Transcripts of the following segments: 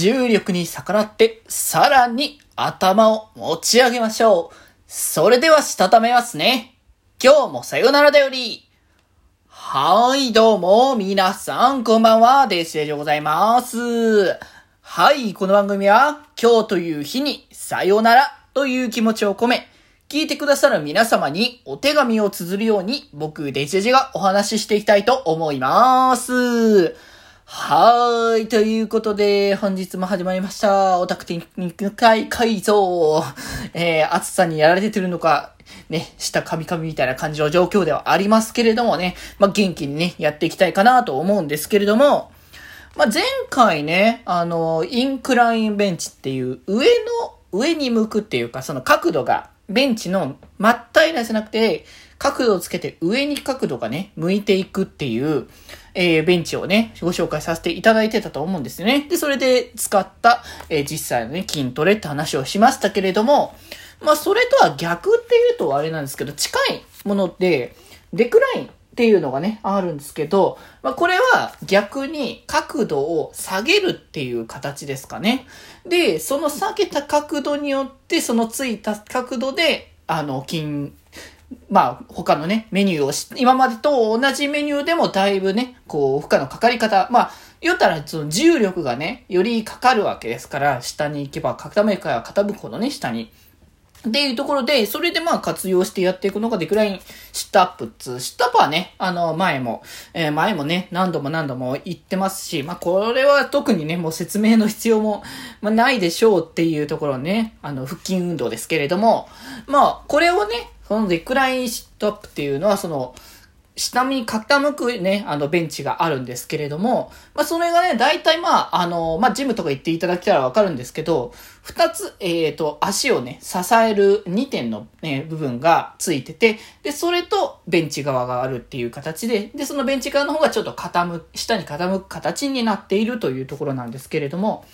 重力に逆らって、さらに頭を持ち上げましょう。それでは、したためますね。今日もさよならだより。はい、どうも、皆さん、こんばんは、デジェでございます。はい、この番組は、今日という日に、さよならという気持ちを込め、聞いてくださる皆様にお手紙を綴るように、僕、デジェジがお話ししていきたいと思います。はーい。ということで、本日も始まりました。オタクテクニック会改造。えー、暑さにやられてるのか、ね、下カミカミみたいな感じの状況ではありますけれどもね、まあ、元気にね、やっていきたいかなと思うんですけれども、まあ、前回ね、あの、インクラインベンチっていう、上の、上に向くっていうか、その角度が、ベンチの真っ平らじゃなくて、角度をつけて上に角度がね、向いていくっていう、えー、ベンチをね、ご紹介させていただいてたと思うんですよね。で、それで使った、えー、実際のね、筋トレって話をしましたけれども、まあ、それとは逆っていうとあれなんですけど、近いもので、デクラインっていうのがね、あるんですけど、まあ、これは逆に角度を下げるっていう形ですかね。で、その下げた角度によって、そのついた角度で、あの、筋、まあ、他のね、メニューをし、今までと同じメニューでもだいぶね、こう、負荷のかかり方、まあ、言ったら、その重力がね、よりかかるわけですから、下に行けば傾くから傾くほどね、下に。っていうところで、それでまあ活用してやっていくのが decline sit-up っつ sit-up はね、あの前も、えー、前もね、何度も何度も言ってますし、まあこれは特にね、もう説明の必要も、まあ、ないでしょうっていうところね、あの腹筋運動ですけれども、まあこれをね、その decline sit-up っていうのはその、下に傾くね、あの、ベンチがあるんですけれども、まあ、それがね、大体まあ、あの、まあ、ジムとか行っていただけたらわかるんですけど、二つ、えっ、ー、と、足をね、支える2点のね、部分がついてて、で、それとベンチ側があるっていう形で、で、そのベンチ側の方がちょっと傾く、下に傾く形になっているというところなんですけれども、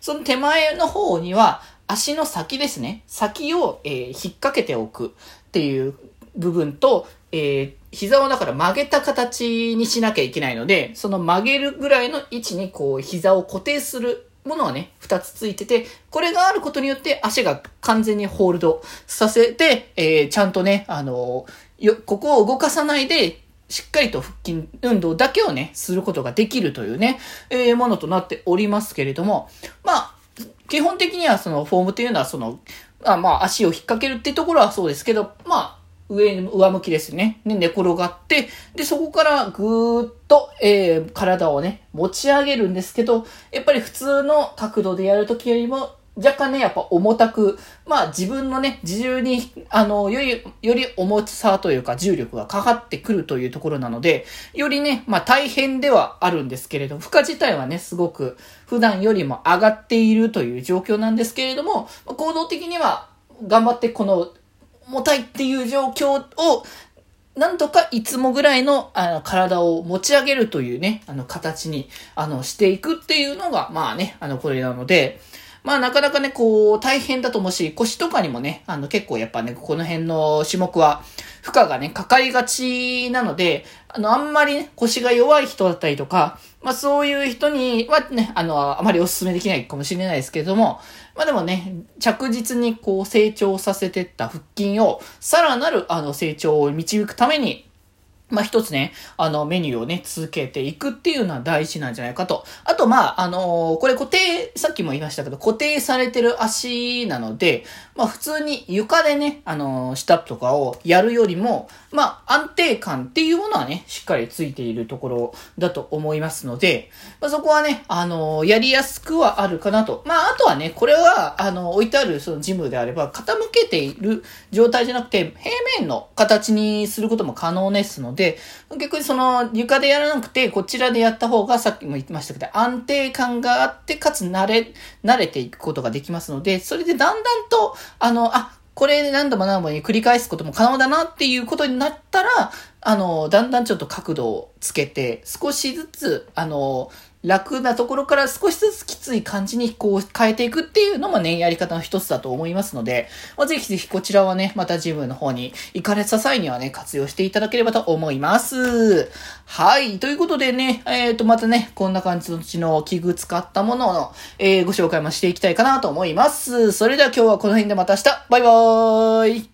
その手前の方には、足の先ですね、先を、えー、引っ掛けておく。っていう部分と、えー、膝をだから曲げた形にしなきゃいけないので、その曲げるぐらいの位置にこう膝を固定するものはね、二つついてて、これがあることによって足が完全にホールドさせて、えー、ちゃんとね、あのー、よ、ここを動かさないで、しっかりと腹筋運動だけをね、することができるというね、えー、ものとなっておりますけれども、まあ、基本的にはそのフォームというのはその、あまあ足を引っ掛けるっていうところはそうですけど、まあ、上、上向きですね。で、寝転がって、で、そこからぐーっと、えー、体をね、持ち上げるんですけど、やっぱり普通の角度でやるときよりも、若干ね、やっぱ重たく、まあ自分のね、自重に、あの、より、より重さというか重力がかかってくるというところなので、よりね、まあ大変ではあるんですけれども、負荷自体はね、すごく普段よりも上がっているという状況なんですけれども、行動的には頑張ってこの重たいっていう状況を、なんとかいつもぐらいのあの体を持ち上げるというね、あの形にあのしていくっていうのが、まあね、あのこれなので、まあなかなかね、こう大変だと思うし、腰とかにもね、あの結構やっぱね、この辺の種目は負荷がね、かかりがちなので、あのあんまりね、腰が弱い人だったりとか、まあそういう人にはね、あの、あまりお勧めできないかもしれないですけれども、まあでもね、着実にこう成長させてった腹筋を、さらなるあの成長を導くために、まあ、一つね、あの、メニューをね、続けていくっていうのは大事なんじゃないかと。あと、まあ、あのー、これ固定、さっきも言いましたけど、固定されてる足なので、まあ、普通に床でね、あのー、シタップとかをやるよりも、まあ、安定感っていうものはね、しっかりついているところだと思いますので、まあ、そこはね、あのー、やりやすくはあるかなと。まあ、あとはね、これは、あの、置いてあるそのジムであれば、傾けている状態じゃなくて、平面の形にすることも可能ですので、で、逆にその床でやらなくて、こちらでやった方がさっきも言ってましたけど、安定感があって、かつ慣れ、慣れていくことができますので、それでだんだんと、あの、あ、これ何度も何度も繰り返すことも可能だなっていうことになったら、あの、だんだんちょっと角度をつけて、少しずつ、あの、楽なところから少しずつきつい感じにこう変えていくっていうのもね、やり方の一つだと思いますので、まあ、ぜひぜひこちらはね、またジムの方に行かれた際にはね、活用していただければと思います。はい。ということでね、えっ、ー、と、またね、こんな感じのうちの器具使ったものの、えー、ご紹介もしていきたいかなと思います。それでは今日はこの辺でまた明日、バイバーイ